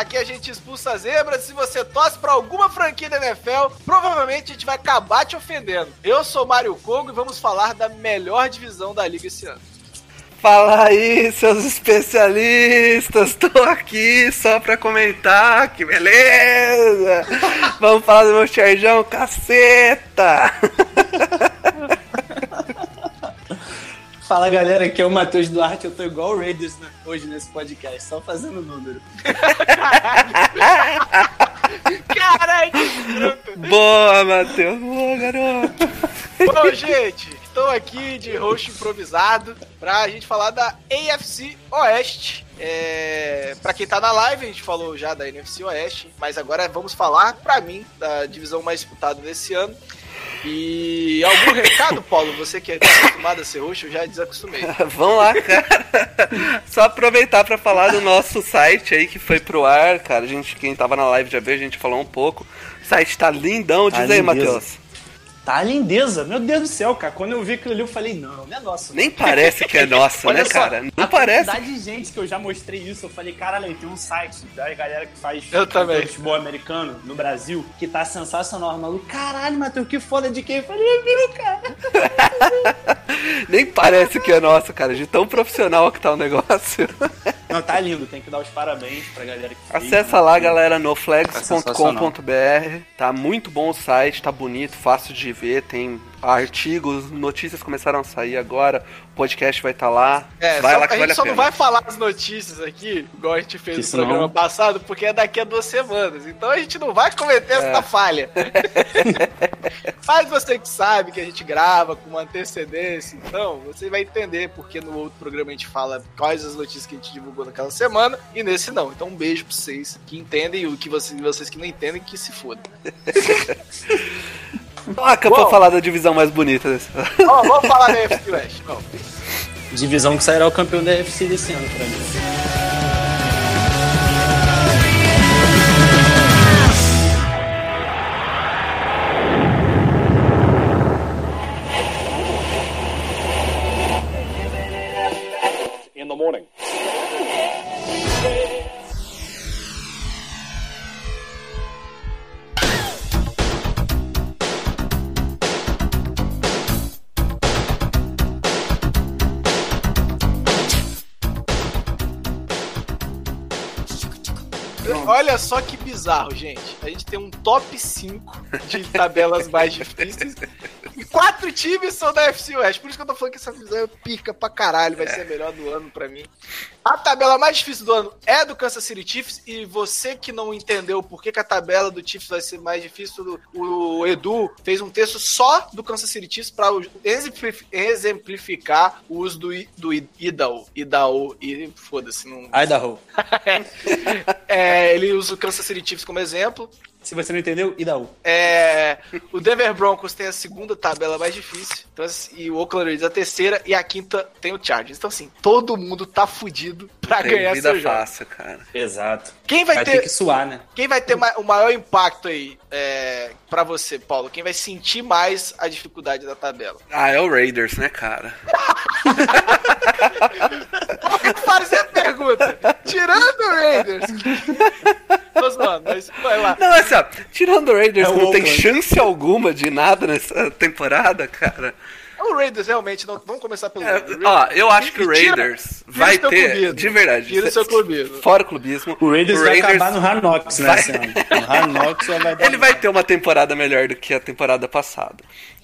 Aqui a gente expulsa zebras. Se você torce pra alguma franquia da NFL, provavelmente a gente vai acabar te ofendendo. Eu sou Mário Kogo e vamos falar da melhor divisão da liga esse ano. Fala aí, seus especialistas! Tô aqui só pra comentar, que beleza! Vamos falar do meu Charjão, caceta! Fala galera, aqui é o Matheus Duarte, eu tô igual o Raiders né, hoje nesse podcast, só fazendo número. Caralho, que escroto. Boa, Matheus! Boa, garoto! Bom, gente, estou aqui de host improvisado pra gente falar da AFC Oeste. É, para quem tá na live, a gente falou já da NFC Oeste, mas agora vamos falar, pra mim, da divisão mais disputada desse ano. E algum recado, Paulo? Você que é acostumado a ser host, eu já desacostumei. Vamos lá, cara! Só aproveitar pra falar do nosso site aí que foi pro ar, cara. A gente, quem tava na live já viu, a gente falou um pouco. O site tá lindão, diz Tá aí. Matheus. Tá a lindeza, meu Deus do céu, cara. Quando eu vi aquilo ali, eu falei, não, não é nosso. Nem parece que é nossa, Olha né, só, cara? Não a parece. quantidade de gente que eu já mostrei isso, eu falei, caralho, tem um site da galera que faz Eu também. futebol americano no Brasil, que tá sensacional. O maluco, caralho, Matheus, que foda de quem? Eu falei, é meu, cara. Nem parece que é nossa, cara. De tão profissional que tá o negócio. Não, tá lindo, tem que dar os parabéns pra galera que fez. Acessa né? lá, galera, Tá noflags.com.br. Tá muito bom o site, tá bonito, fácil de ver, tem artigos, notícias começaram a sair agora. O podcast vai estar lá. É, vai só- lá que a gente vale a só pena. não vai falar as notícias aqui, igual a gente fez Que no senão- programa passado, porque é daqui a duas semanas. Então a gente não vai cometer É. essa falha. Mas você que sabe que a gente grava com uma antecedência, então você vai entender porque no outro programa a gente fala quais as notícias que a gente divulgou naquela semana e nesse não. Então um beijo pra vocês que entendem e o que vocês, vocês que não entendem que se fodam. Toca Uou. pra falar da divisão mais bonita desse. Ó, vamos falar da FC West. Divisão que sairá o campeão da UFC desse ano pra mim. Bizarro, gente. A gente tem um top 5 de tabelas mais difíceis. E quatro times são da FC West. Por isso que eu tô falando que essa divisão é pica pra caralho. Vai ser a melhor do ano pra mim. A tabela mais difícil do ano é do Kansas City Chiefs. E você que não entendeu por que, que a tabela do Chiefs vai ser mais difícil, o, Edu fez um texto só do Kansas City Chiefs exemplif- exemplificar o uso do, I- do Idaho. Idaho. E foda-se, não. Idaho. É, ele usa o Kansas City Chiefs como exemplo. Se você não entendeu, Idaho. É, o Denver Broncos tem a segunda tabela mais difícil. Então, e o Oakland Raiders a terceira. E a quinta tem o Chargers. Então, assim, todo mundo tá fudido pra Tem ganhar vida seu jogo. fácil, cara. Exato. Quem vai, Vai ter, ter que suar, né? quem vai ter o maior impacto aí é, pra você, Paulo? Quem vai sentir mais a dificuldade da tabela? Ah, é o Raiders, né, cara? Fazer a pergunta. Tirando o Raiders. Tô zoando, mas vai lá. Não, assim, ó, tirando o Raiders, É o não tem chance alguma de nada nessa temporada, cara. O Raiders realmente não. Vamos começar pelo. É, Raiders. ó, eu acho que o Tira- Raiders tira vai seu ter, clubismo. de verdade, Tira seu clubismo. fora o clubismo, O Raiders, vai acabar no Knocks, né, vai-. O só vai dar... Ele vai ter uma temporada melhor do que a temporada passada.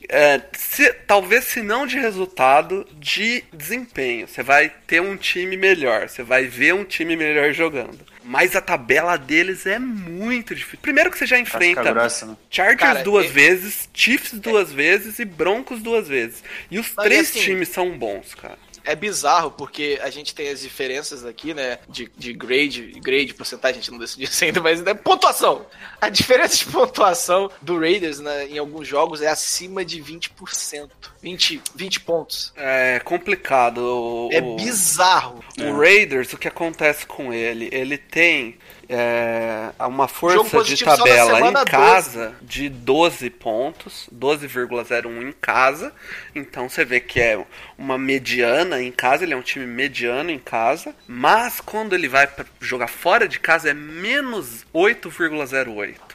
É, se- talvez se não de resultado, de desempenho. Você vai ter um time melhor, você vai ver um time melhor jogando. Mas a tabela deles é muito difícil. Primeiro que você já enfrenta grossa, né? Chargers Cara, duas é- vezes, Chiefs duas vezes e Broncos duas vezes. E os Mas, três assim, times são bons, cara. É bizarro, porque a gente tem as diferenças aqui, né? De, de grade, grade, porcentagem, a gente não decidiu isso ainda, mas é pontuação. A diferença de pontuação do Raiders né, em alguns jogos é acima de 20%. 20, 20 pontos. É complicado. O, É o- bizarro. O Raiders, o que acontece com ele? Ele tem é, uma força de tabela em casa de 12 pontos, 12,01 em casa. Então você vê que é uma mediana em casa, ele é um time mediano em casa. Mas quando ele vai jogar fora de casa é menos 8,08.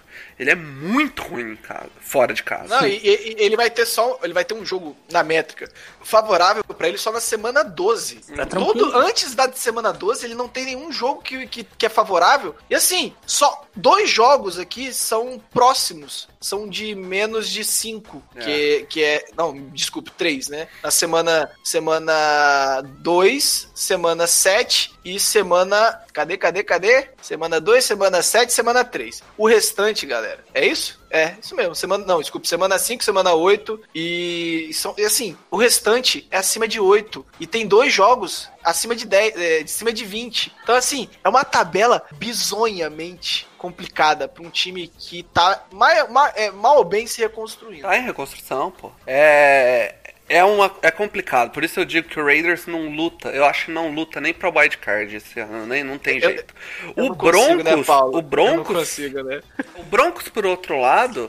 Ele é muito ruim em casa, fora de casa. Não, e, e- ele vai ter só. Ele vai ter um jogo na métrica favorável pra ele só na semana 12. Tá. Todo, antes da semana 12, ele não tem nenhum jogo que, que, que é favorável. E assim, só dois jogos aqui são próximos. São de menos de 5. É. Que, que é. Não, desculpe, 3, né? Na semana. Semana 2, semana 7 e semana. Cadê, cadê, cadê? Semana 2, semana 7, semana 3. O restante, galera, é isso? É, isso mesmo. Semana, não, desculpe, semana 5, semana 8 e, são, e assim, o restante é acima de 8 e tem dois jogos acima de 10, é, de cima de 20. Então assim, é uma tabela bizonhamente complicada para um time que tá mal, mal, é, mal ou bem se reconstruindo. Tá em reconstrução, pô. É. É, uma, é complicado, por isso eu digo que o Raiders não luta. Eu acho que não luta nem pra wild card esse ano, nem não tem Eu- jeito. Eu o não consigo, Broncos, né, Paulo? o Broncos, consigo, né? o Broncos por outro lado,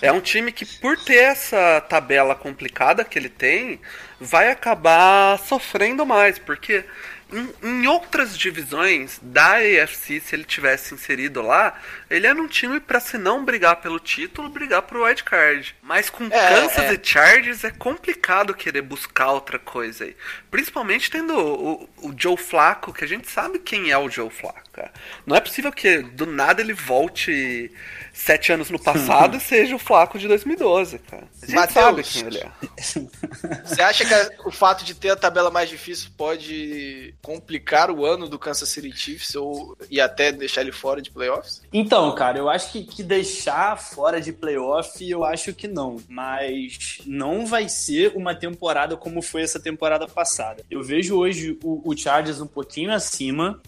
é um time que por ter essa tabela complicada que ele tem, vai acabar sofrendo mais, porque em, em outras divisões da AFC, se ele tivesse inserido lá, ele era um time pra se não brigar pelo título, brigar pro wild card. Mas com É, Kansas é. e Chargers é complicado querer buscar outra coisa aí. Principalmente tendo o, o- o Joe Flacco, que a gente sabe quem é o Joe Flacco. cara. Não é possível que do nada ele volte sete anos no passado e seja o Flacco de 2012, cara. A gente Mateus. sabe quem ele é. Você acha que o fato de ter a tabela mais difícil pode complicar o ano do Kansas City Chiefs ou, e até deixar ele fora de playoffs? Então, cara, eu acho que, que deixar fora de playoff, eu acho que não. Mas não vai ser uma temporada como foi essa temporada passada. Eu vejo hoje o, o Chargers um pouquinho acima.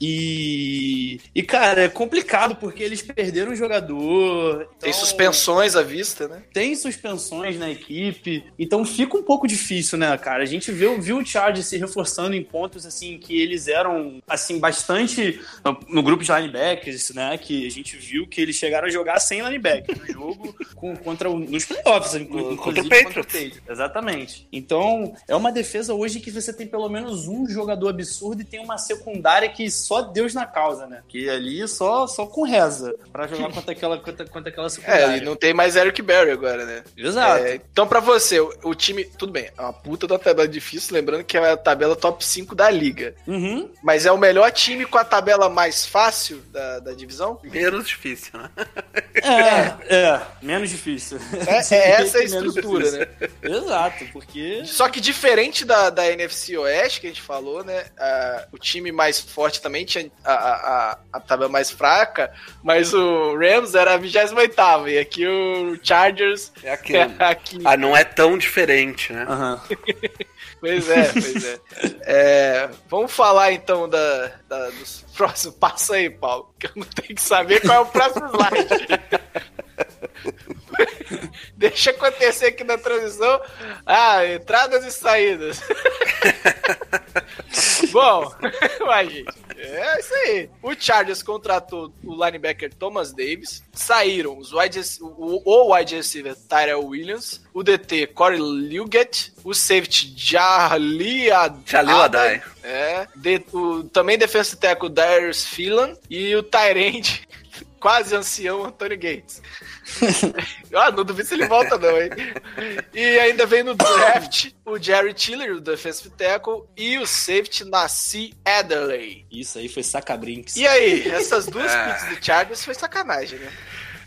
E, e, cara, é complicado porque eles perderam o jogador. Tem então- suspensões à vista, né? tem suspensões na equipe, então fica um pouco difícil, né, cara? A gente viu, viu o Chargers se reforçando em pontos assim que eles eram assim bastante no grupo de linebackers, né? Que a gente viu que eles chegaram a jogar sem linebacker no jogo com- contra o, nos playoffs, inclu- No- contra o inclusive Patriots. Exatamente. Então é uma defesa hoje que você tem pelo menos um jogador absurdo e tem uma secundária que só Deus na causa, né? Que ali só só com reza pra jogar contra aquela contra, contra aquela secundária. É, e não tem mais Eric Berry agora, né? Exato. É, então, pra você, o, o time. Tudo bem, é uma puta da tabela difícil, lembrando que é a tabela top 5 da liga. Uhum. Mas é o melhor time com a tabela mais fácil da, da divisão? Menos difícil, né? É, é, menos difícil. É, é essa a Menos estrutura, né? Exato, porque. Só que diferente da, da NFC Oeste, que a gente falou, né? o time mais forte também tinha a, a, a, a tabela mais fraca, mas o Rams era a 28 e aqui o Chargers É é aqui. Ah, não é tão diferente, né? Aham. Pois é, pois é. É, Vamos falar então da, da- dos próximos. Passa aí, Paulo, que eu não tenho que saber qual é o próximo slide. Deixa acontecer aqui na transição. Ah, entradas e saídas. Bom, vai, gente. É isso aí. O Chargers contratou o linebacker Thomas Davis. Saíram os wide, o, o wide receiver Tyrell Williams, o DT Corey Liuget, o safety Jalil Adai. É, de- o, também defensive tackle Darius Phelan e o Tyrande quase ancião Antônio Gates. ah, não duvido se ele volta não, hein? E ainda vem no draft o Jerry Tiller, o defensive tackle, e o safety Nassi Adderley. Isso aí foi sacabrinks. E aí, essas duas picks do Chargers foi sacanagem, né?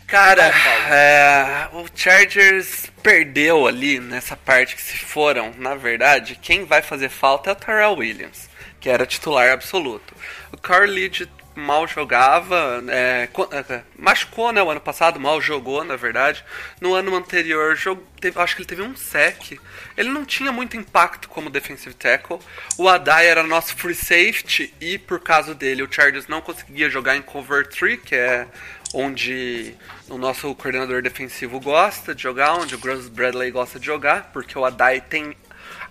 Cara, é, o Chargers perdeu ali nessa parte que se foram. Na verdade, quem vai fazer falta é o Terrell Williams, que era titular absoluto. O Carl Leach mal jogava, é, co- é, machucou, né, o ano passado, mal jogou, na verdade. No ano anterior, jog- teve- acho que ele teve um sec. Ele não tinha muito impacto como defensive tackle. O Adai era nosso free safety e por causa dele o Chargers não conseguia jogar em cover 3, que é onde o nosso coordenador defensivo gosta de jogar, onde o Gus Bradley gosta de jogar, porque o Adai tem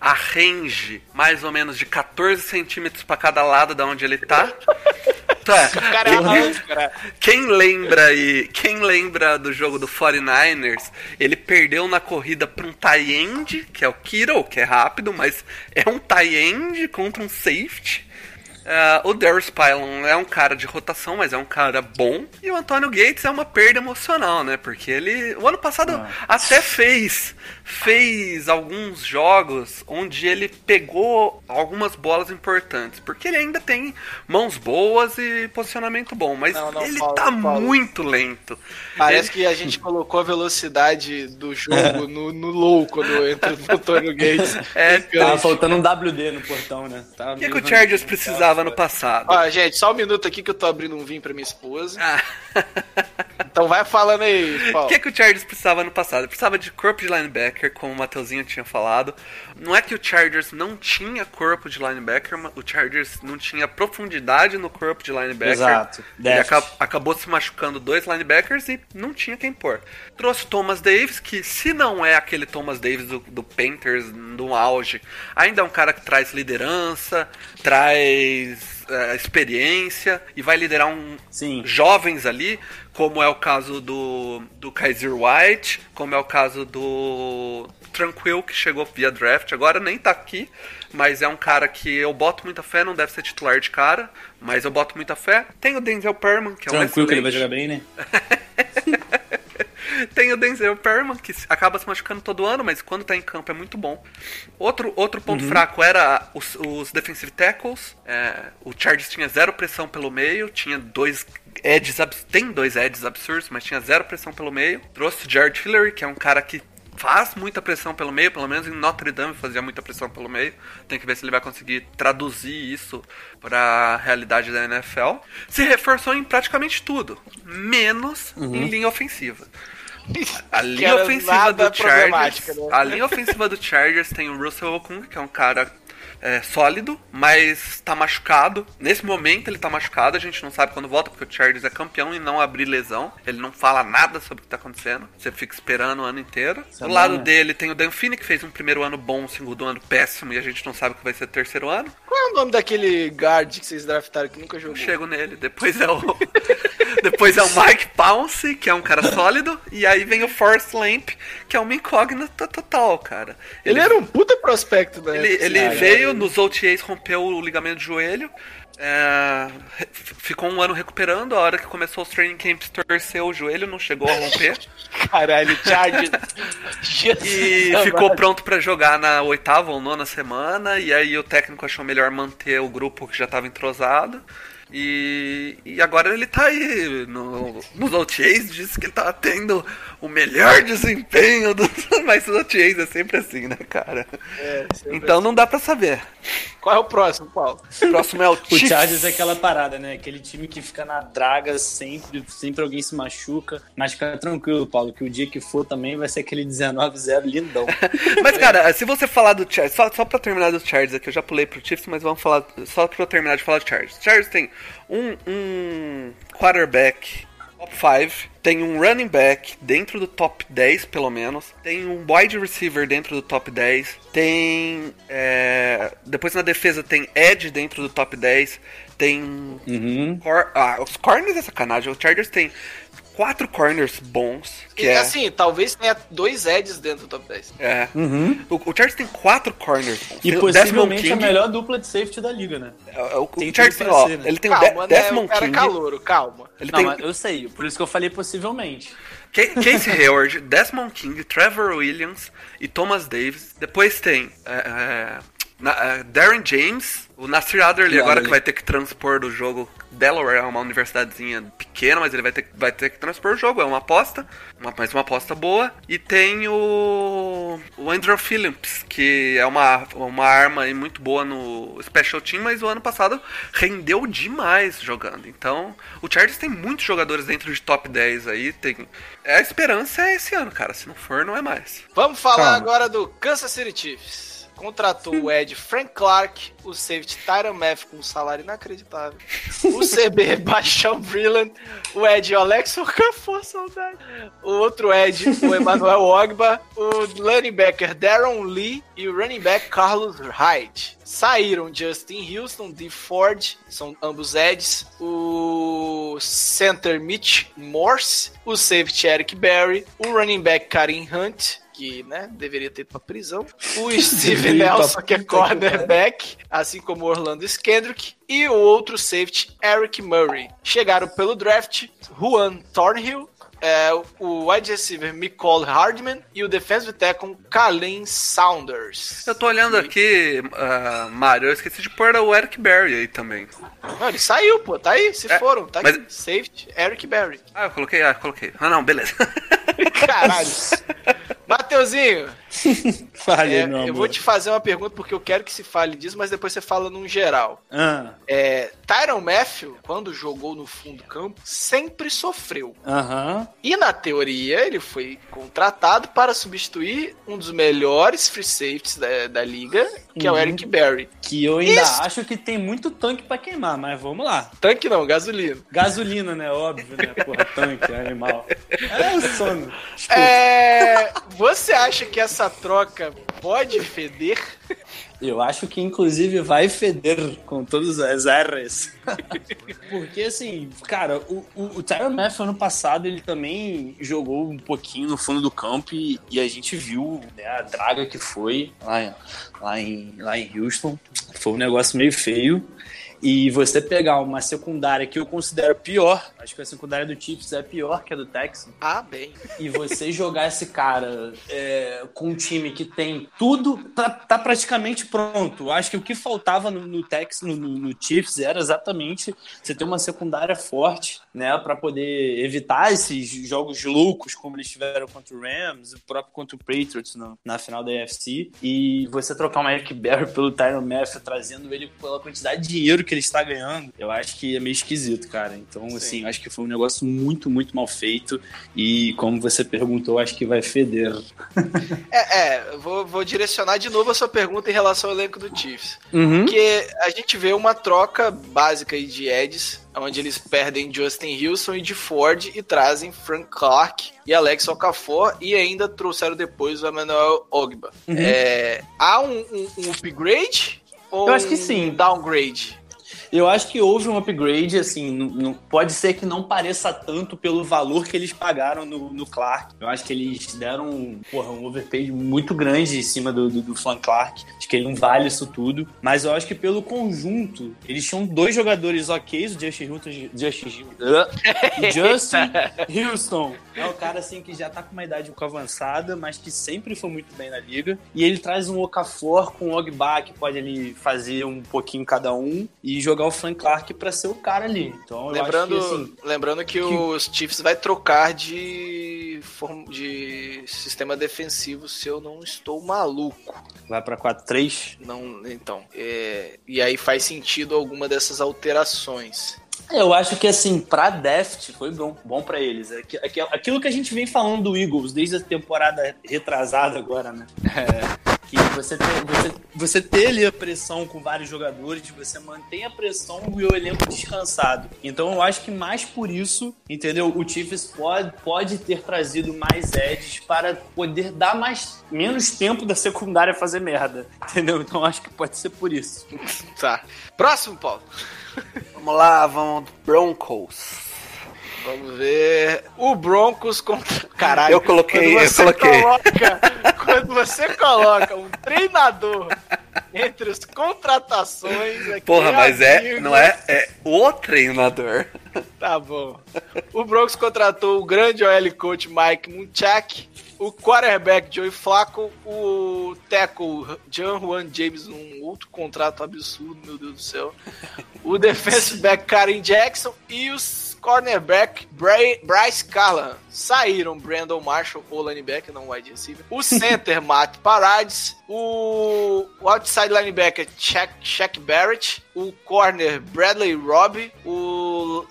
a range mais ou menos de 14 centímetros para cada lado da onde ele tá. Então, é, é quem lembra aí, quem lembra do jogo do 49ers, ele perdeu na corrida para um tie end, que é o Kittle, que é rápido, mas é um tie end contra um safety. Ah, o Darius Pylon é um cara de rotação, mas é um cara bom. E o Antônio Gates é uma perda emocional, né? Porque ele, o ano passado, até fez fez alguns jogos onde ele pegou algumas bolas importantes. Porque ele ainda tem mãos boas e posicionamento bom. Mas Não, não, ele Paulo, tá Paulo. muito lento. Parece Ele- que a gente colocou a velocidade do jogo no, no low quando entra o Antônio Gates. É, Tava faltando um WD no portão, né? O que, que o Chargers rangido, precisava no passado? Ó, gente, só um minuto aqui que eu tô abrindo um vinho pra minha esposa. Ah. Então vai falando aí, O Paulo. que, que o Chargers precisava no passado? Precisava de corpo de linebacker, como o Mateuzinho tinha falado. Não é que o Chargers não tinha corpo de linebacker, o Chargers não tinha profundidade no corpo de linebacker. Exato. Ele Déficit. aca- acabou se machucando dois linebackers e não tinha quem pôr. Trouxe Thomas Davis, que se não é aquele Thomas Davis do, do Panthers no auge, ainda é um cara que traz liderança, traz é, experiência e vai liderar um Sim. jovens ali, como é o caso do, do Kaiser White, como é o caso do Tranquil, que chegou via draft, agora nem tá aqui, mas é um cara que eu boto muita fé, não deve ser titular de cara, mas eu boto muita fé. Tem o Denzel Perman, que é um Tranquilo que ele vai excelente- jogar bem, né? Tem o Denzel Perman, que acaba se machucando todo ano, mas quando tá em campo é muito bom. Outro, outro ponto fraco era os, os defensive tackles. É, o Chargers tinha zero pressão pelo meio, tinha dois edges, tem dois edges absurdos, mas tinha zero pressão pelo meio. Trouxe o Jared Hillary, que é um cara que faz muita pressão pelo meio, pelo menos em Notre Dame fazia muita pressão pelo meio. Tem que ver se ele vai conseguir traduzir isso para a realidade da NFL. Se reforçou em praticamente tudo, menos em linha ofensiva. A linha ofensiva do Chargers. né? A linha ofensiva do Chargers tem o Russell Okung, que é um cara é, sólido, mas tá machucado. Nesse momento ele tá machucado, a gente não sabe quando volta, porque o Chargers é campeão e não abrir lesão. Ele não fala nada sobre o que tá acontecendo. Você fica esperando o ano inteiro. Isso é Do bom, lado né? dele tem o Dan Finney, que fez um primeiro ano bom, um segundo ano péssimo, e a gente não sabe o que vai ser o terceiro ano. Qual é o nome daquele guard que vocês draftaram que nunca jogou? Chego nele. Depois é o. Depois é o Mike Pounce, que é um cara sólido. E aí vem o Forrest Lamp, que é uma incógnita total, cara. Ele era um puta prospecto, né? Ele, ele Cara, veio nos OTAs, rompeu o ligamento do joelho. é, ficou um ano recuperando. A hora que começou os training camps, torceu o joelho, não chegou a romper. Caralho, Chargers. Jesus E ficou pronto pra jogar na oitava ou nona semana. E aí o técnico achou melhor manter o grupo que já tava entrosado. E, e agora ele tá aí no, nos OTAs, disse que ele tá tendo o melhor desempenho dos. Mas os OTAs é sempre assim, né, cara? É, sempre Então não dá pra saber. Qual é o próximo, Paulo? O próximo é o O Chiefs. Chargers é aquela parada, né? Aquele time que fica na draga sempre, sempre alguém se machuca. Mas fica tranquilo, Paulo, que o dia que for também vai ser aquele 19-0 lindão. Mas, cara, se você falar do Chargers, só, só pra terminar do Chargers aqui, eu já pulei pro Chiefs, mas vamos falar, só pra eu terminar de falar do Chargers. Chargers tem um, um quarterback top 5, tem um running back dentro do top 10, pelo menos, tem um wide receiver dentro do top 10, tem. é, depois na defesa tem edge dentro do top 10, tem. Uhum. cor- ah, os corners é sacanagem, o Chargers tem quatro corners bons, que E, é. assim, talvez tenha dois Eds dentro do top 10. É. Uhum. O, o Chargers tem quatro corners. bons. E Tem o possivelmente Desmond a King, melhor dupla de safety da liga, né? é, O, o Tem Chargers tudo tem, ó, ser, né? ele tem o Calma, De né? Desmond O é King. calouro, calma. Ele Não, tem mas eu sei, por isso que eu falei possivelmente. Ca- Casey Hayward, Desmond King, Trevor Williams e Thomas Davis. Depois tem é, é, Na- eh, Darren James, o Nasir Adderley agora Adderley. que vai ter que transpor do jogo. Delaware é uma universidadezinha pequena, mas ele vai ter, vai ter que transpor o jogo. É uma aposta, uma, mas uma aposta boa. E tem o, o Andrew Phillips, que é uma, uma arma aí muito boa no Special Team, mas o ano passado rendeu demais jogando. Então, o Chargers tem muitos jogadores dentro de top 10 aí. Tem, é, a esperança é esse ano, cara. Se não for, não é mais. Vamos falar Calma. agora do Kansas City Chiefs. Contratou o Ed Frank Clark, o safety Tyron Math com um salário inacreditável, o CB Baixão Brillant, o Ed Alex Okafor, saudade, o outro Ed, o Emmanuel Ogba, o linebacker Darren Lee e o running back Carlos Hyde. Saíram Justin Houston, Dee Ford, são ambos Eds, o center Mitch Morse, o safety Eric Berry, o running back Karim Hunt, que né, deveria ter ido pra prisão, o Steve Nelson, que é cornerback, assim como o Orlando Skendrick, e o outro safety Eric Murray. Chegaram pelo draft Juan Thornhill, é, o wide receiver Nicole Hardman e o defensive tackle Kalen Saunders. Eu tô olhando aqui, ah, Mário, eu esqueci de pôr o Eric Berry aí também. Não, ele saiu, pô, tá aí, se É, foram, tá mas- aqui, safety Eric Berry. Ah, eu coloquei, ah, coloquei. Ah, não, beleza. Caralho. Mateuzinho, Fale, é, meu amor. eu vou te fazer uma pergunta porque eu quero que se fale disso, mas depois você fala num geral. Ah, É, Tyron Matthew, quando jogou no fundo do campo, sempre sofreu. Aham. E na teoria, ele foi contratado para substituir um dos melhores free safeties da, da liga, que é o Uhum. Eric Berry. Que eu ainda Isso. acho que tem muito tanque pra queimar, mas vamos lá. Tanque não, gasolina. Gasolina, né? Óbvio, né? Porra, tanque, animal. É o sono. Desculpa. É, você acha que essa troca pode feder? Eu acho que inclusive vai feder com todas as R's. Porque assim, cara, o, o, o Tyron Matthew ano passado ele também jogou um pouquinho no fundo do campo e, e a gente viu né, a draga que foi lá, lá, em, lá em Houston. Foi um negócio meio feio. E você pegar uma secundária que eu considero pior, acho que a secundária do Chiefs é pior que a do Texans, Ah, bem. e você jogar esse cara é, com um time que tem tudo, tá, tá praticamente pronto. Acho que o que faltava no, no Tex, no, no, Chiefs era exatamente você ter uma secundária forte, né, para poder evitar esses jogos loucos como eles tiveram contra o Rams, o próprio contra o Patriots no- na final da AFC, e você trocar o Eric Berry pelo Tyron Matthew, trazendo ele pela quantidade de dinheiro que ele está ganhando, eu acho que é meio esquisito, cara. Então, assim, eu acho que foi um negócio muito, muito mal feito. E como você perguntou, acho que vai feder. É, é vou, vou direcionar de novo a sua pergunta em relação ao elenco do Chiefs. Uhum. Porque a gente vê uma troca básica aí de Eds, onde eles perdem Justin Wilson e de Ford e trazem Frank Clark e Alex Okafor e ainda trouxeram depois o Emmanuel Ogba. Uhum. É, há um, um- um upgrade ou Eu acho que um sim. downgrade? Eu acho que houve um upgrade, assim, não- pode ser que não pareça tanto pelo valor que eles pagaram no, no Clark. Eu acho que eles deram porra, um overpay muito grande em cima do, do, do Frank Clark. Acho que ele não vale isso tudo. Mas eu acho que pelo conjunto, eles tinham dois jogadores ok, o Justin Houston, Justin, Justin Houston. É o cara, assim, que já tá com uma idade um pouco avançada, mas que sempre foi muito bem na liga. E ele traz um Okafor com o Ogba, que pode ali fazer um pouquinho cada um, e jogar o Frank Clark pra ser o cara ali. Então, Lembrando, que, assim, lembrando que, os Chiefs vai trocar de, de sistema defensivo se eu não estou maluco. vai pra 4-3. Não, então, é, e aí faz sentido alguma dessas alterações. Eu acho que, assim, pra Deft foi bom, bom pra eles. Aqui- aqui- Aquilo que a gente vem falando do Eagles desde a temporada retrasada agora, né? É, que você ter, você, você ter ali a pressão com vários jogadores, você mantém a pressão e o elenco descansado. Então eu acho que mais por isso, entendeu? O Chiefs pode, pode ter trazido mais edges para poder dar mais menos tempo da secundária fazer merda, entendeu? Então eu acho que pode ser por isso. Tá. Próximo, Paulo. Vamos lá, vamos Broncos. Vamos ver. O Broncos contra. Caralho. Eu coloquei, quando eu coloquei. Coloca, quando você coloca um treinador entre as contratações. aqui Porra, mas é, não é, é o treinador. Tá bom. O Broncos contratou o grande OL coach Mike Munchak, o quarterback Joey Flacco, o tackle John Juan James, um outro contrato absurdo, meu Deus do céu. O defensive back Karen Jackson e os cornerback Bryce Callahan. Saíram Brandon Marshall, o linebacker, não wide receiver. O center Matt Parades, o, o outside linebacker Shaq, Barrett, o corner Bradley Robbie, o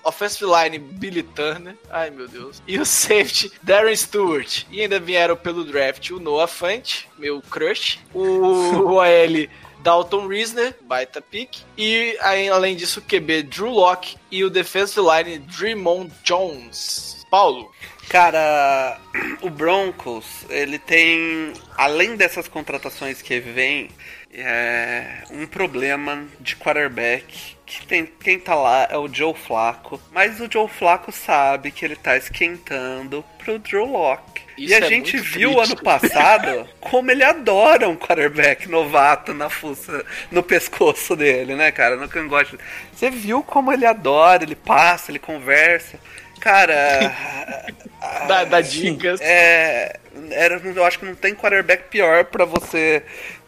offensive line Billy Turner, ai meu Deus, e o safety Darren Stewart. E ainda vieram pelo draft o Noah Fant, meu crush, o OL Dalton Risner, baita pick, e além disso o QB Drew Locke e o defensive line Draymond Jones. Paulo, Cara, o Broncos, ele tem, além dessas contratações que vem, é, um problema de quarterback. Que tem, quem tá lá é o Joe Flacco. Mas o Joe Flacco sabe que ele tá esquentando pro Drew Locke. Isso e a é gente viu crítico. ano passado como ele adora um quarterback novato na fuça, no pescoço dele, né, cara? No cangote. Você viu como ele adora, ele passa, ele conversa. Cara, dá, dá dicas. é, era, eu acho que não tem quarterback pior pra você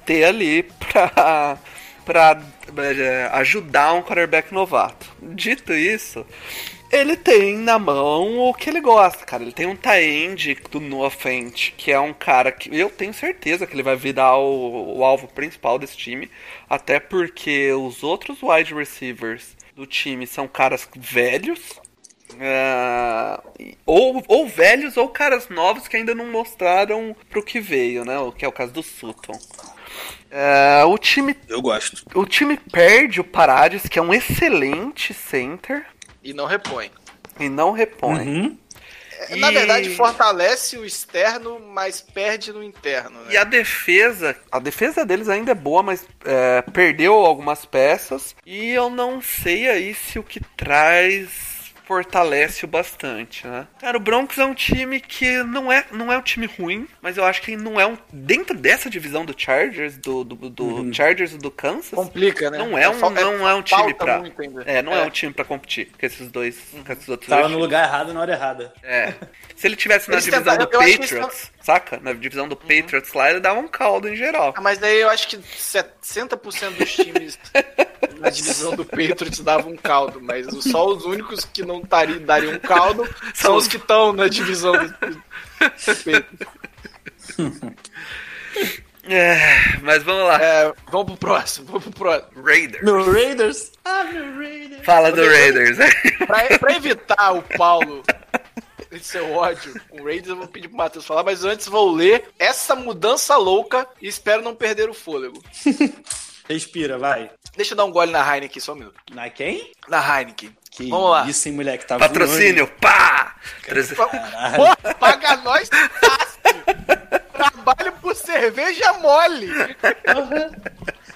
ter ali pra, pra é, ajudar um quarterback novato. Dito isso, ele tem na mão o que ele gosta, cara. Ele tem um tie-end do Noah Fent, que é um cara que eu tenho certeza que ele vai virar o, o alvo principal desse time, até porque os outros wide receivers do time são caras velhos, ah, ou, ou velhos ou caras novos que ainda não mostraram pro que veio, né? O que é o caso do Sutton. Ah, o, time, Eu gosto. o time perde o Parades, que é um excelente center, E não repõe. e não repõe. Uhum. É, Na E- verdade, fortalece o externo, mas perde no interno, né? E a defesa, a defesa deles ainda é boa, mas é, perdeu algumas peças. E eu não sei aí se o que traz fortalece o bastante, né? Cara, o Broncos é um time que não é, não é um time ruim, mas eu acho que não é um dentro dessa divisão do Chargers, do, do, do Chargers e do Kansas. Complica, né? Não é um, fal- não é um time pra. É, não é. É. um time pra competir com esses dois, com esses outros Tava dois no times. lugar errado na hora errada. É. Se ele tivesse na Eles divisão tentaram- do Patriots, saca? Na divisão do Patriots lá, ele dava um caldo em geral. Ah, mas daí eu acho que 60% dos times na divisão do Patriots davam um caldo, mas só os únicos que não tari- dariam um caldo são os que estão na divisão do, do Patriots. É, mas vamos lá. É, vamos pro próximo, vamos pro próximo. Raiders. Meu Raiders. Ah, meu Raiders. Fala do Raiders. Pra, pra evitar o Paulo esse seu ódio com o Raiders, eu vou pedir pro Matheus falar, mas antes vou ler essa mudança louca e espero não perder o fôlego. Respira, vai. Deixa eu dar um gole na Heineken só um minuto. Na quem? Na Heineken. Que Vamos lá. isso, hein, moleque? Tá Patrocínio, pá! Treze- Pô, paga nós fácil. Trabalho por cerveja mole. voando.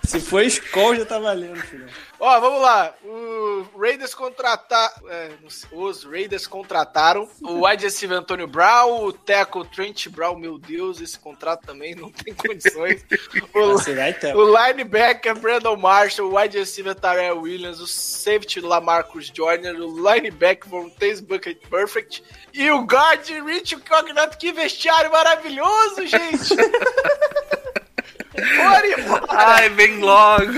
Se for Skol, já tá valendo, filho. Ó, vamos lá. O Raiders contratar, é, os Raiders contrataram o wide receiver Antônio Brown, o tackle Trent Brown, meu Deus, esse contrato também não tem condições. O, o linebacker Brandon Marshall, o wide receiver Tarell Williams, o safety Lamarcus Joyner, o linebacker Vontaze Bucket Perfect e o guard Rich Cognato. Que vestiário maravilhoso, gente! Bora embora! Ai, vem logo.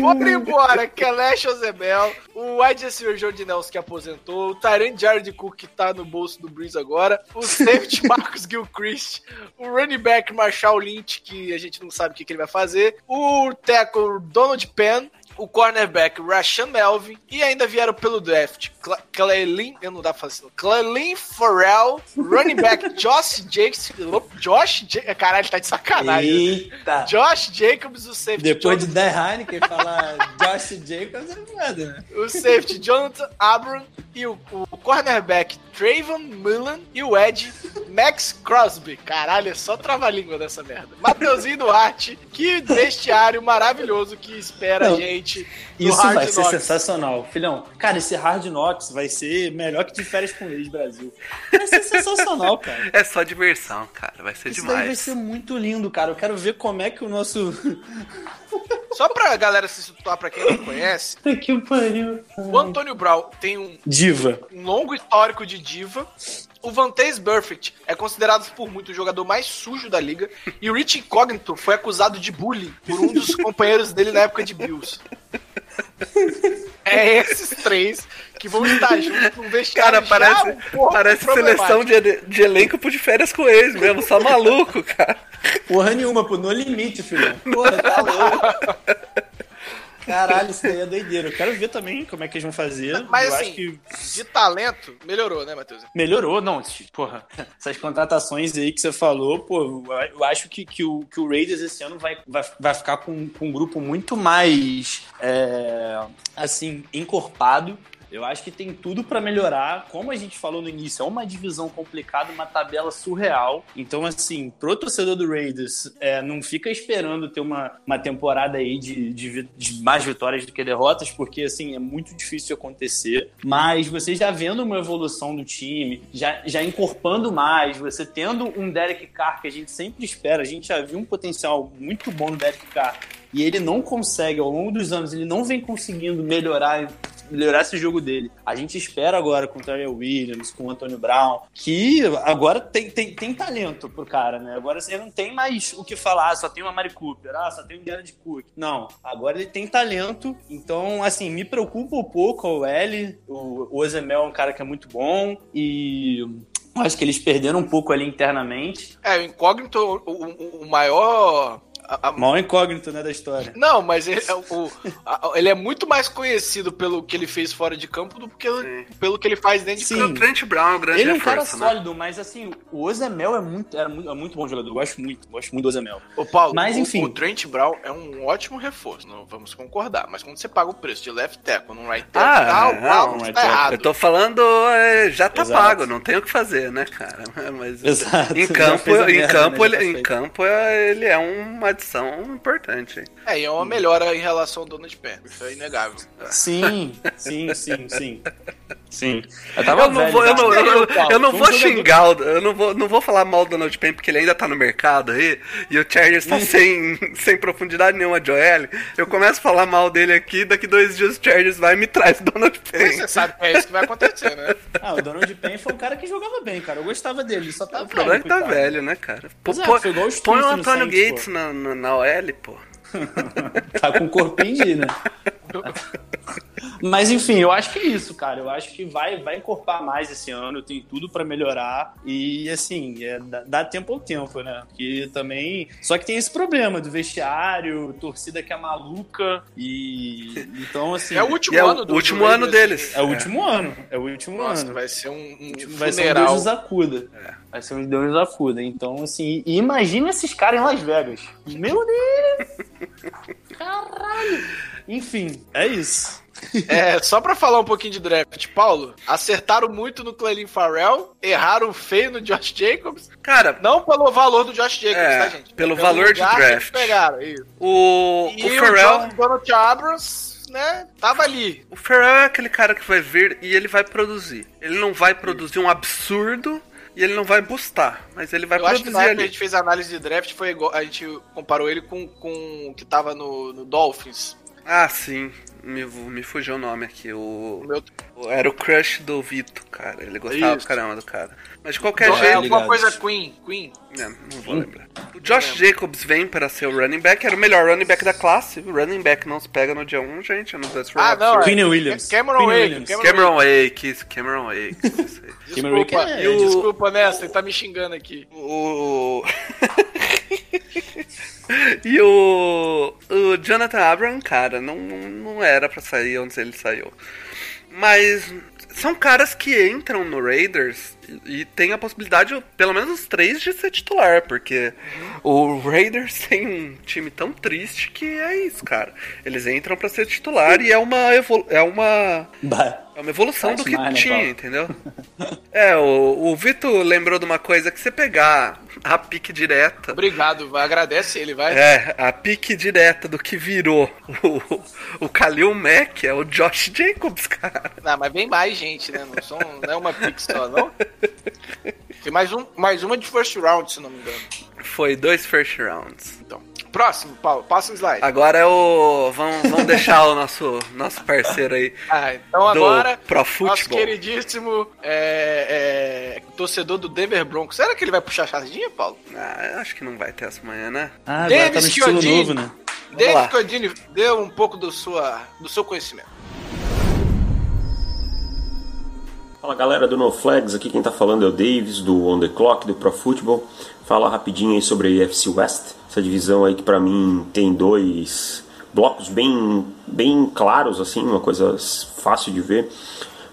Bora embora, Kelesh Ozebel, o wide receiver Jordi Nelson que aposentou, o Tyrant Jared Cook que tá no bolso do Breeze agora, o safety Marcus Gilchrist, o running back Marshall Lynch, que a gente não sabe o que, que ele vai fazer, o tackle Donald Penn, o cornerback Rashan Melvin, e ainda vieram pelo draft Clelin, eu não dá pra falar. Clelin Farrell, running back Josh Jacobs, Josh, caralho, tá de sacanagem. Eita. Josh Jacobs, o safety Depois de Jonathan- Dan Heineken falar Josh Jacobs, é foda, né? o safety Jonathan Abram e o, o cornerback Trayvon Mullen e o Ed Max Crosby. Caralho, é só trava-língua dessa merda. Mateuzinho Duarte, que vestiário maravilhoso que espera Não, a gente Isso Hard vai ser sensacional. Filhão, cara, esse Hard Knocks vai ser melhor que de férias com ex Brasil. Vai ser sensacional, cara. É só diversão, cara. Vai ser Isso daí vai demais. ser muito lindo, cara. Eu quero ver como é que o nosso. Só pra galera se situar, pra quem não conhece, que pariu. o Antônio Brown tem um, Diva. um longo histórico de diva. O Vantaze Burfict é considerado por muito o jogador mais sujo da liga. E o Rich Incognito foi acusado de bullying por um dos companheiros dele na época de Bills. É esses três que vão estar juntos num vestiário Cara, parece, um parece seleção de, de elenco de férias com ex mesmo, só maluco, cara. Porra nenhuma, pô, no limite, filho. Porra, tá louco. Caralho, isso daí é doideira. Eu quero ver também como é que eles vão fazer. Mas eu assim, acho que de talento, melhorou, né, Matheus? melhorou, não. Porra, essas contratações aí que você falou, pô, eu acho que, que, o, que o Raiders esse ano vai, vai, vai ficar com, com um grupo muito mais, é, assim, encorpado. Eu acho que tem tudo pra melhorar. Como a gente falou no início, é uma divisão complicada, uma tabela surreal. Então, assim, pro torcedor do Raiders, é, não fica esperando ter uma, uma temporada aí de, de, de mais vitórias do que derrotas, porque, assim, é muito difícil acontecer. Mas você já vendo uma evolução do time, já, já encorpando mais, você tendo um Derek Carr que a gente sempre espera, a gente já viu um potencial muito bom no Derek Carr. E ele não consegue, ao longo dos anos, ele não vem conseguindo melhorar melhorar esse jogo dele. A gente espera agora com o Terry Williams, com o Antônio Brown, que agora tem, tem, tem talento pro cara, né? Agora você não tem mais o que falar, só tem uma Mari Cooper, ah, só tem o Diana de Cook. Não, agora ele tem talento, então, assim, me preocupa um pouco o L, o, o Ozemel é um cara que é muito bom e... Acho que eles perderam um pouco ali internamente. É, o Incógnito, o, o- o maior. A- a- Maior incógnito, né, da história. Não, mas ele é, o- a- ele é muito mais conhecido pelo que ele fez fora de campo do que pelo que ele faz dentro de Sim. campo. O Trent Brown é um grande Ele é um cara né? sólido, mas assim, o Ozemel é muito, era muito, é muito bom jogador. Eu gosto muito, gosto muito do Ozemel. Ô, Paulo, Mas, o- enfim. o, Trent Brown é um ótimo reforço, não vamos concordar. Mas quando você paga o preço de left tackle num right tackle, Ah, tá, não, algo right tá errado. Eu tô falando, é, já tá Exato. pago, não tem o que fazer, né, cara? Mas Exato, em campo, em merda, campo, né, ele, tá em campo é- ele é uma adição importante. É, e é uma melhora em relação ao Donald Pé. Isso é inegável. Sim, sim, sim, sim. Sim. Eu tava Eu não velho vou, eu não, eu, Paulo, eu não vou xingar, o- eu não vou, não vou falar mal do Donald Payne porque ele ainda tá no mercado aí e o Chargers tá sem, sem profundidade nenhuma de OL. Eu começo a falar mal dele aqui, daqui dois dias o Chargers vai e me traz o Donald Payne. você sabe que é isso que vai acontecer, né? Ah, o Donald Payne foi um cara que jogava bem, cara. Eu gostava dele, ele só tá O problema é que tá velho, né, cara? Pô, põe- igual os põe o Antônio Saints, Gates pô. na, na, na OL, pô. Tá com o corpinho de, né? Mas enfim, eu acho que é isso, cara. Eu acho que vai, vai encorpar mais esse ano, tem tudo pra melhorar. E assim, é, dá, dá tempo ao tempo, né? Porque também. Só que tem esse problema do vestiário, torcida que é maluca. E. Então, assim. É o último é o ano do último ano deles. É o último ano. É o último Nossa, ano. vai ser um, um Vai ser um funeral. Deus acuda. Vai ser um Deus acuda. Então, assim, e imagina esses caras em Las Vegas. Meu Deus! Caralho! Enfim, é isso. É, só pra falar um pouquinho de draft, Paulo, acertaram muito no Clelin Farrell, erraram feio no Josh Jacobs. Cara, Não pelo valor do Josh Jacobs, É, tá, gente? pelo valor de draft. Pegaram, isso. o, E o o, Pharrell... John Donald Abrams, né, tava ali. O Pharrell é aquele cara que vai vir e ele vai produzir. Ele não vai produzir um absurdo e ele não vai bustar, mas ele vai Eu acho que produzir na época que a ali. gente fez a análise de draft, foi igual, a gente comparou ele com, com o que tava no, no Dolphins. Ah, sim. Me, me fugiu o nome aqui. O, meu o- era o crush do Vito, cara. Ele gostava Isso. pra caramba do cara. Mas de qualquer é, jeito. alguma ligado. coisa Queen, Queen. É, não vou lembrar. O Josh Jacobs vem para ser o running back, era o melhor running back da classe. O running back não se pega no dia 1, gente. Um Ah, não, é. Queen Williams. Cameron Wake, Williams. Cameron Wake, isso, Cameron Wake. isso aí. Cameron Wake Desculpa, é- o... o- desculpa, Nessa, ele tá me xingando aqui. O. e o. O Jonathan Abram, cara, não, não era pra sair onde ele saiu. Mas são caras que entram no Raiders e, e tem a possibilidade, pelo menos os três, de ser titular, porque o Raiders tem um time tão triste que é isso, cara. Eles entram pra ser titular e é uma é uma Bah. É uma evolução Faz do que mais, né, tinha, Paulo? entendeu? É, o, o Vitor lembrou de uma coisa que você pegar a pique direta. Obrigado, vai, agradece ele, vai. É, a pique direta do que virou o, o Kalil Mack é o Josh Jacobs, cara. Não, mas vem mais gente, né? Não, são, não é uma pick só, não? Tem mais, um, mais uma de first round, se não me engano. Foi dois first rounds. Então, Próximo, Paulo, passa o slide. Agora é o. Vamos, vamos deixar o nosso, nosso parceiro aí. Ah, então do agora, Pro nosso Football. queridíssimo é, é, torcedor do Denver Broncos. Será que ele vai puxar a sardinha, Paulo? Ah, acho que não vai ter essa manhã, né? Ah, agora tá no Davis estilo Chiodini. novo, né? David. Codini, dê um pouco do, sua, do seu conhecimento. Fala galera do No Flags, aqui quem tá falando é o Davis do On The Clock, do Pro Football. Fala rapidinho aí sobre a AFC West, essa divisão aí que pra mim tem dois blocos bem, bem claros, assim, uma coisa fácil de ver.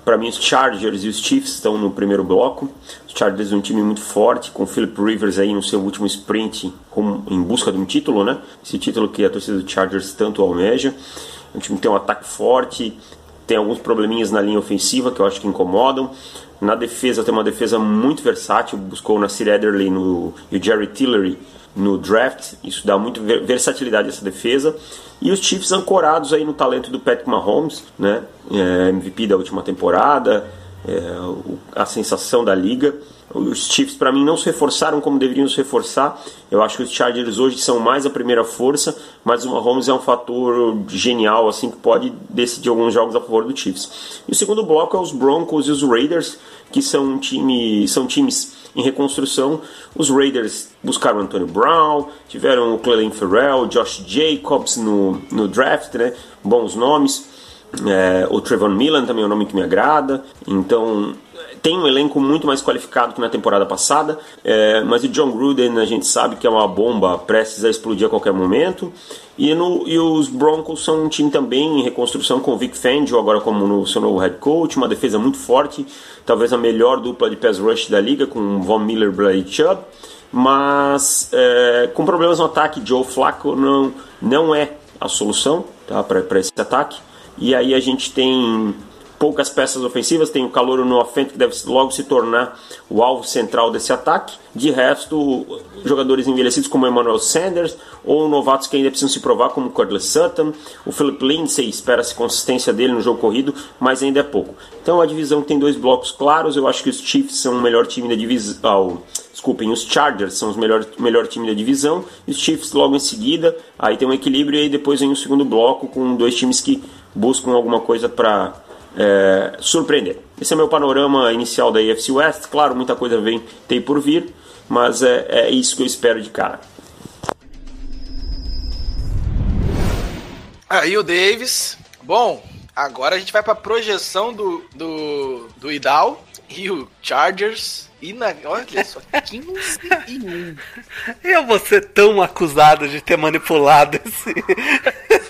Pra mim os Chargers e os Chiefs estão no primeiro bloco. Os Chargers é um time muito forte, com o Philip Rivers aí no seu último sprint em busca de um título, né? Esse título que a torcida do Chargers tanto almeja. Um time tem um ataque forte, tem alguns probleminhas na linha ofensiva que eu acho que incomodam. Na defesa tem uma defesa muito versátil, buscou o Nasir Ederley no, e o Jerry Tillery no draft, isso dá muito ver- versatilidade a essa defesa. E os Chiefs ancorados aí no talento do Patrick Mahomes, né? É, MVP da última temporada, é, a sensação da liga. Os Chiefs, para mim, não se reforçaram como deveriam se reforçar. Eu acho que os Chargers hoje são mais a primeira força, mas o Mahomes é um fator genial, assim, que pode decidir alguns jogos a favor do Chiefs. E o segundo bloco é os Broncos e os Raiders, que são, um time, são times em reconstrução. Os Raiders buscaram Antonio Brown, tiveram o Clelin Ferrell, Josh Jacobs no, no draft, né? bons nomes. É, o Trevon Millen também é um nome que me agrada. Então, tem um elenco muito mais qualificado que na temporada passada. é, mas o John Gruden a gente sabe que é uma bomba prestes a explodir a qualquer momento. E, no- e os Broncos são um time também em reconstrução com o Vic Fangio agora como no seu novo head coach. Uma defesa muito forte. Talvez a melhor dupla de pass rush da liga com Von Miller, Blake Chubb mas é, com problemas no ataque. Joe Flacco não, não é a solução tá, para esse ataque. E aí a gente tem poucas peças ofensivas, tem o calor no offense que deve logo se tornar o alvo central desse ataque. De resto, jogadores envelhecidos como Emmanuel Sanders ou novatos que ainda precisam se provar como Cordless Sutton, o Philip Lindsay espera-se consistência dele no jogo corrido, mas ainda é pouco. Então a divisão tem dois blocos claros, eu acho que os Chiefs são o melhor time da divisão, desculpem, os Chargers são os melhor, melhor time da divisão, os Chiefs logo em seguida, aí tem um equilíbrio e depois vem o segundo bloco com dois times que buscam alguma coisa para é, surpreender. Esse é meu panorama inicial da AFC West, claro, muita coisa vem tem por vir, mas é, é isso que eu espero de cara. Aí o Davis. Bom, agora a gente vai pra projeção do, do, do Idal e o Chargers. E na, olha só, 15 e 1. Eu vou ser tão acusado de ter manipulado esse.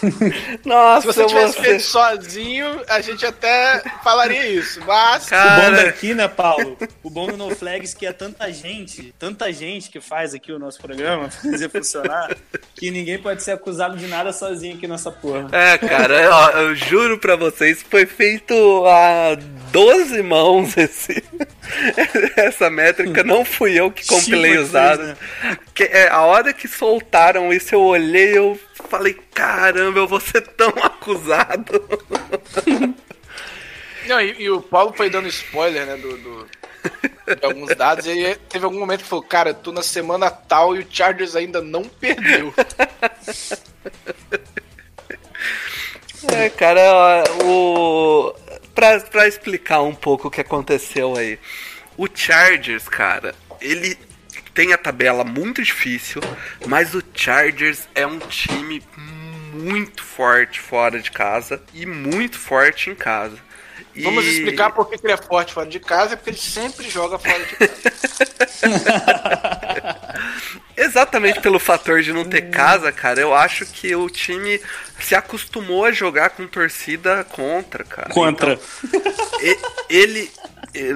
Nossa, Se você eu tivesse vou feito sozinho, a gente até falaria isso. Mas. O bom Cara, daqui, né, Paulo? O bom do No Flags é que é tanta gente, tanta gente que faz aqui o nosso programa, fazer funcionar, que ninguém pode ser acusado de nada sozinho aqui nessa porra. É, cara, ó, eu juro pra vocês, foi feito a 12 mãos esse, essa métrica, não fui eu que compilei os dados. né? Que, é, a hora que soltaram isso, eu olhei, eu falei, caramba, eu vou ser tão acusado. Não, e, e o Paulo foi dando spoiler, né, do, do- de alguns dados, e aí teve algum momento que falou, cara, eu tô na semana tal e o Chargers ainda não perdeu. É, cara, o. Pra, pra explicar um pouco o que aconteceu aí. O Chargers, cara, ele tem a tabela muito difícil, mas o Chargers é um time muito forte fora de casa e muito forte em casa. E- Vamos explicar por que ele é forte fora de casa, é porque ele sempre joga fora de casa. Exatamente pelo fator de não ter casa, cara, eu acho que o time se acostumou a jogar com torcida contra, cara. Contra. E- ele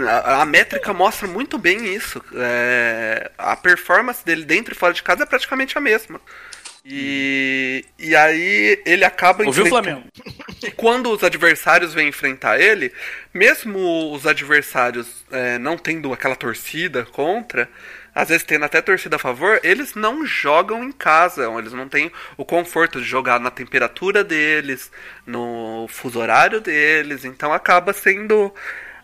a, a métrica mostra muito bem isso. É, a performance dele dentro e fora de casa é praticamente a mesma. E, e aí ele acaba Ouviu, enfrentando- Flamengo? E quando os adversários vêm enfrentar ele, mesmo os adversários é, não tendo aquela torcida contra, às vezes tendo até torcida a favor, eles não jogam em casa, eles não têm o conforto de jogar na temperatura deles, no fuso horário deles, então acaba sendo.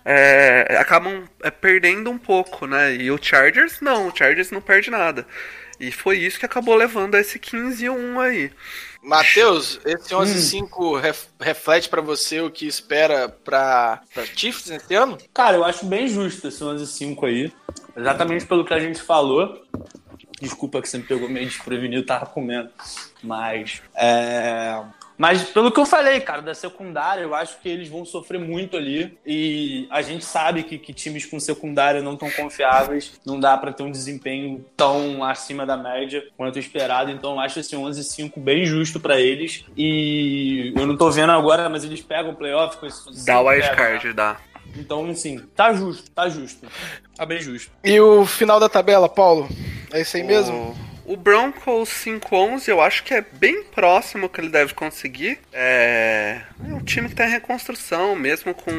é, acabam é, perdendo um pouco, né? E o Chargers não, o Chargers não perde nada. E foi isso que acabou levando a esse 15 e 1 aí. Matheus, esse 11 5 ref- reflete pra você o que espera pra, pra Chiefs esse ano? Cara, eu acho bem justo esse 11-5 aí. Exatamente pelo que a gente falou. Desculpa que você me pegou meio desprevenido, tava comendo. Mas. É... Mas pelo que eu falei, cara, da secundária, eu acho que eles vão sofrer muito ali. E a gente sabe que, que times com secundária não tão confiáveis, não dá pra ter um desempenho tão acima da média quanto esperado. Então eu acho esse 11-5 bem justo pra eles. E eu não tô vendo agora, mas eles pegam o playoff com esse Dá o wildcard, dá. então, assim, tá justo, tá justo. Tá bem justo. E o final da tabela, Paulo? É isso aí mesmo? O, Broncos 5-11 eu acho que é bem próximo que ele deve conseguir. É, é um time que tá em reconstrução, mesmo com,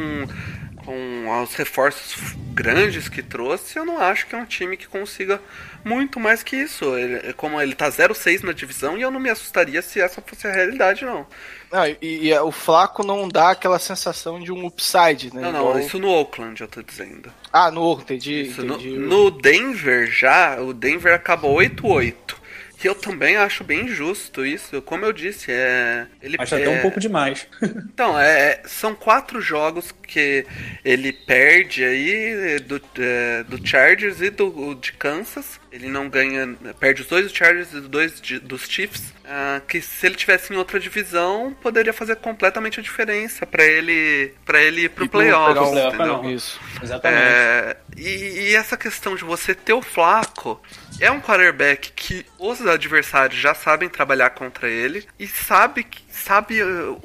com os reforços grandes que trouxe, eu não acho que é um time que consiga muito mais que isso. Ele- como ele tá 0-6 na divisão, e eu não me assustaria se essa fosse a realidade, não. Não, e, e o Flaco não dá aquela sensação de um upside, né? Não, não, Igual- isso no Oakland eu tô dizendo. Ah, no entendi. Isso, no, entendi. no Denver já, o Denver acabou 8-8. Que eu também acho bem justo isso. Como eu disse, é. Ele Acho é, até um pouco demais. Então, é, são quatro jogos que ele perde aí do, é, do Chargers e do de Kansas. Ele não ganha. Perde os dois do Chargers e os dois dos Chiefs. ah, que se ele tivesse em outra divisão, poderia fazer completamente a diferença pra ele para ele ir pro E playoffs, playoff, entendeu? Isso. Exatamente. É, e, e essa questão de você ter o Flaco é um quarterback que os adversários já sabem trabalhar contra ele e sabe que- sabe o-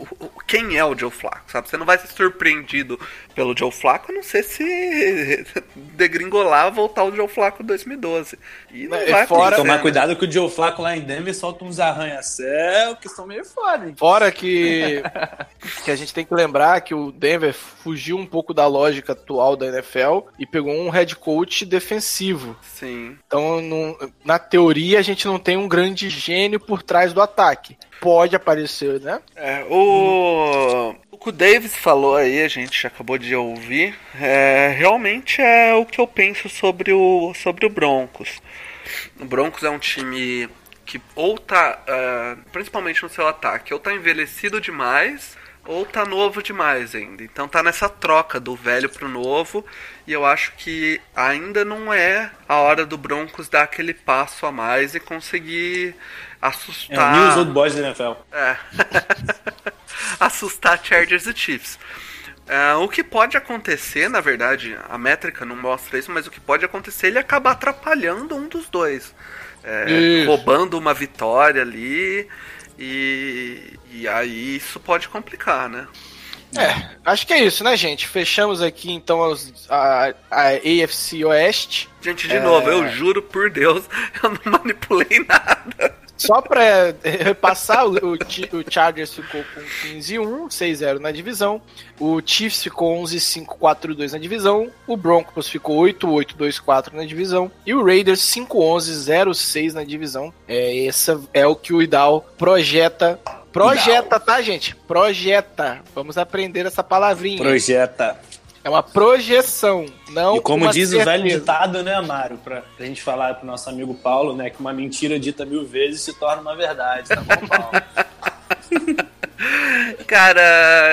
quem é o Joe Flaco, sabe? Você não vai ser surpreendido pelo Joe Flaco, a não ser se degringolar voltar o Joe Flaco 2012. E não vai fora- Tomar né? cuidado que o Joe Flacco lá em Denver solta uns arranha-céu que são meio foda, hein? Fora que, que a gente tem que lembrar que o Denver fugiu um pouco da lógica atual da NFL e pegou um head coach defensivo. Sim. Então, não- na teoria, a gente não tem um grande gênio por trás do ataque. Pode aparecer, né? É, o, o que o Davis falou aí, a gente acabou de ouvir, é, realmente é o que eu penso sobre o, sobre o Broncos. O Broncos é um time que ou tá, é, principalmente no seu ataque, ou tá envelhecido demais, ou tá novo demais ainda. Então tá nessa troca do velho pro novo, e eu acho que ainda não é a hora do Broncos dar aquele passo a mais e conseguir assustar. o News Old Boys da NFL. É. Assustar Chargers e Chiefs. É, o que pode acontecer, na verdade, a métrica não mostra isso, mas o que pode acontecer é ele acabar atrapalhando um dos dois. É, roubando uma vitória ali. E, e aí isso pode complicar, né? É, acho que é isso, né, gente? Fechamos aqui então a, a AFC Oeste. Gente, de novo, eu juro por Deus, eu não manipulei nada. Só pra repassar, o, o Chargers ficou com 15-1, 6-0 na divisão. O Chiefs ficou 11-5, 4-2 na divisão. O Broncos ficou 8-8, 2-4 na divisão. E o Raiders 5-11, 0-6 na divisão. É, esse é o que o Idal projeta. Projeta, tá, gente? Projeta. Vamos aprender essa palavrinha. Projeta. É uma projeção, não E como uma diz o velho certeza. ditado, né, Mário? Pra, pra gente falar pro nosso amigo Paulo, né? Que uma mentira dita mil vezes se torna uma verdade, tá bom, Paulo? Cara,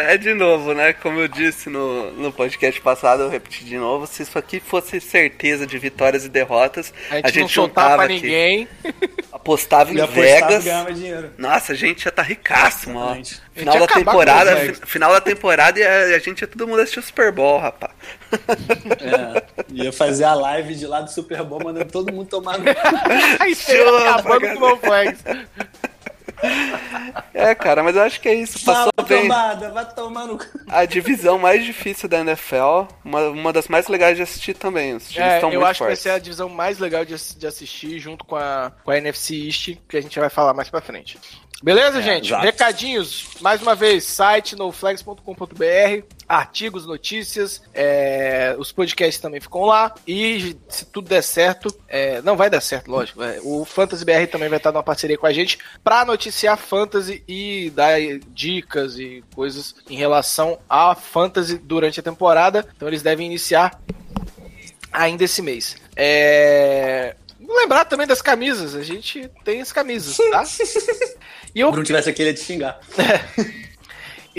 é de novo, né? Como eu disse no, no podcast passado, eu repeti de novo. Se isso aqui fosse certeza de vitórias e derrotas, A gente, a gente não soltava pra aqui, apostava em apostava e Vegas. ganhava dinheiro. Nossa, a gente já tá ricaço, mano. Final da temporada, final da temporada e a, a gente ia todo mundo assistir o Super Bowl, rapaz. É, ia fazer a live de lá do Super Bowl, mandando todo mundo tomar no Aí acabando com o. É, cara, mas eu acho que é isso. Passou Cambada, vai tomar no... a divisão mais difícil da NFL, uma, uma das mais legais de assistir também. Os times É, estão eu muito acho que vai ser a divisão mais legal de, de assistir junto com a, com a NFC East, que a gente vai falar mais pra frente. Beleza, gente? exato. Recadinhos, mais uma vez, site noflags.com.br, artigos, notícias, é, os podcasts também ficam lá. E se tudo der certo, é, não vai dar certo, lógico. é, o Fantasy BR também vai estar numa parceria com a gente pra noticiar Fantasy e dar dicas e coisas em relação a Fantasy durante a temporada. Então eles devem iniciar ainda esse mês. É... lembrar também das camisas. A gente tem as camisas, tá? E Se eu o Bruno tivesse aqui, ele ia te xingar.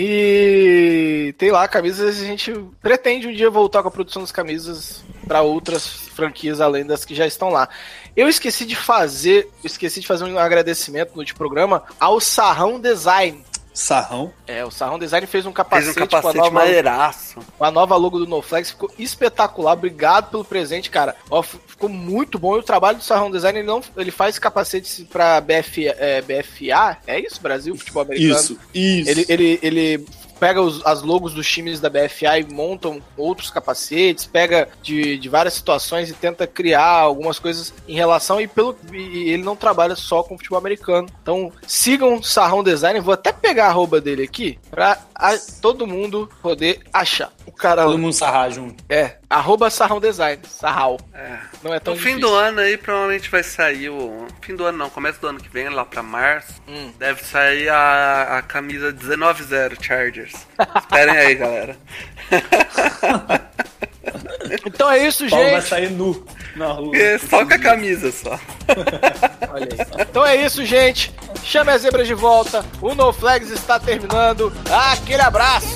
E tem lá camisas, a gente pretende um dia voltar com a produção das camisas para outras franquias além das que já estão lá. Eu esqueci de fazer, esqueci de fazer um agradecimento no último programa ao Sarrão Design. Sarrão. É, o Sarrão Design fez um Fez capacete, um com, a capacete nova, maneiraço. com a nova logo do NoFlex, ficou espetacular. Obrigado pelo presente, cara. Ó, ficou muito bom. E o trabalho do Sarrão Design, ele, não, ele faz capacetes pra BF, é, BFA, é isso, Brasil, futebol americano. Isso, isso. Ele, ele, ele pega os, as logos dos times da BFA e montam outros capacetes, pega de, de várias situações e tenta criar algumas coisas em relação e pelo e ele não trabalha só com futebol americano. Então sigam Sarrão Design, vou até pegar a arroba dele aqui pra a- todo mundo poder achar. O cara Todo mundo sarrar junto. é arroba Sarrão Design, Sarral. Não é tão No fim difícil. do ano aí, provavelmente vai sair o. Fim do ano não, começo do ano que vem, lá pra março. Hum. Deve sair a, a camisa 19-0 Chargers. Esperem aí, galera. Então é isso, Paulo vai gente. sair nu na rua. É, Só com a camisa só. Olha aí. Então é isso, gente. Chame as zebras de volta. O No Flags está terminando. Aquele abraço.